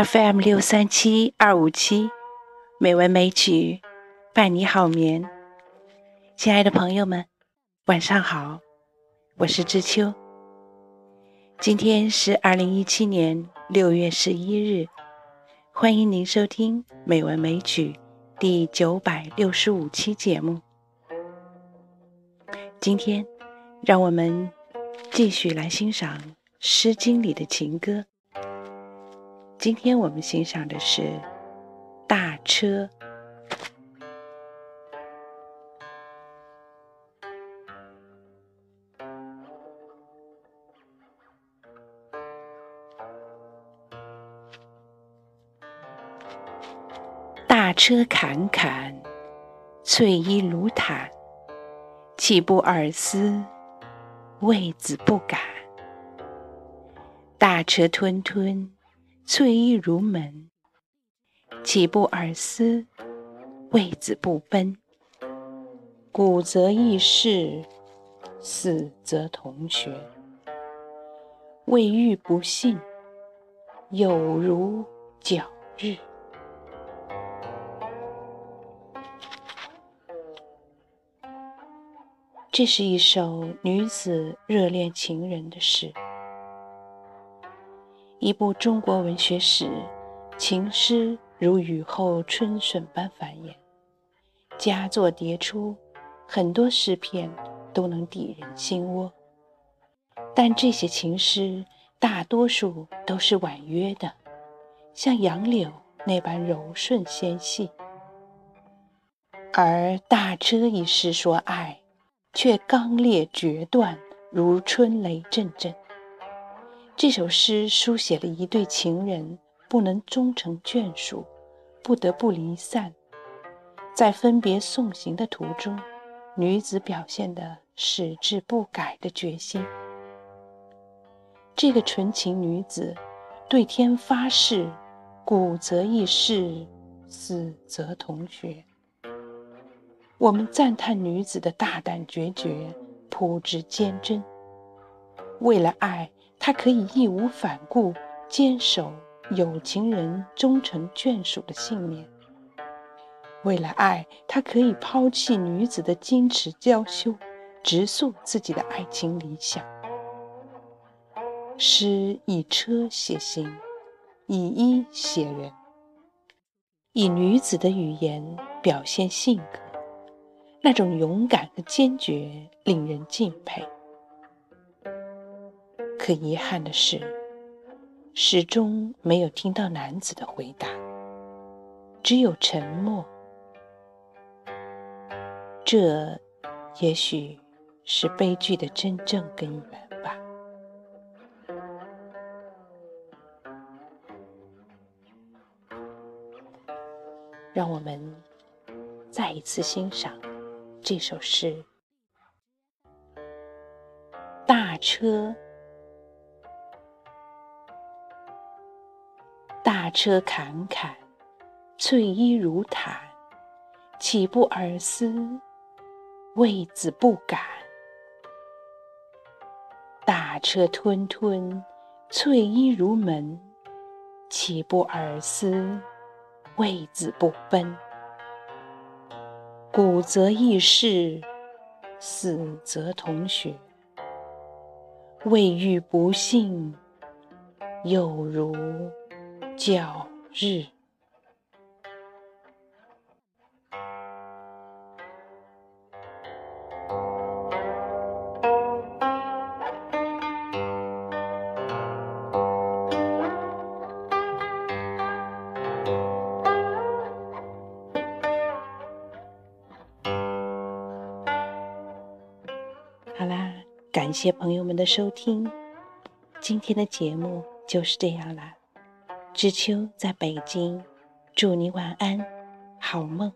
FM 六三七二五七，美文美曲伴你好眠。亲爱的朋友们，晚上好，我是知秋。今天是二零一七年六月十一日，欢迎您收听《美文美曲》第九百六十五期节目。今天，让我们继续来欣赏《诗经》里的情歌。今天我们欣赏的是《大车》。大车侃侃，翠衣卢毯。岂不尔思，为子不敢？大车吞吞，翠衣如门。岂不尔思，为子不奔？古则异事，死则同学。未遇不幸，有如皎日。这是一首女子热恋情人的诗。一部中国文学史，情诗如雨后春笋般繁衍，佳作迭出，很多诗篇都能抵人心窝。但这些情诗大多数都是婉约的，像杨柳那般柔顺纤细。而《大车》一诗说爱。却刚烈决断，如春雷阵阵。这首诗书写了一对情人不能终成眷属，不得不离散，在分别送行的途中，女子表现的矢志不改的决心。这个纯情女子对天发誓：“古则异世，死则同穴。”我们赞叹女子的大胆决绝、朴质坚贞。为了爱，她可以义无反顾坚守有情人终成眷属的信念；为了爱，她可以抛弃女子的矜持娇羞，直诉自己的爱情理想。诗以车写行，以衣写人，以女子的语言表现性格。那种勇敢和坚决令人敬佩。可遗憾的是，始终没有听到男子的回答，只有沉默。这，也许是悲剧的真正根源吧。让我们再一次欣赏。这首诗：大车，大车侃侃，翠衣如毯。岂不尔思，为子不敢？大车吞吞，翠衣如门。岂不尔思，为子不奔？古则异事，死则同学。未遇不幸，有如皎日。好啦，感谢朋友们的收听，今天的节目就是这样啦。知秋在北京，祝你晚安，好梦。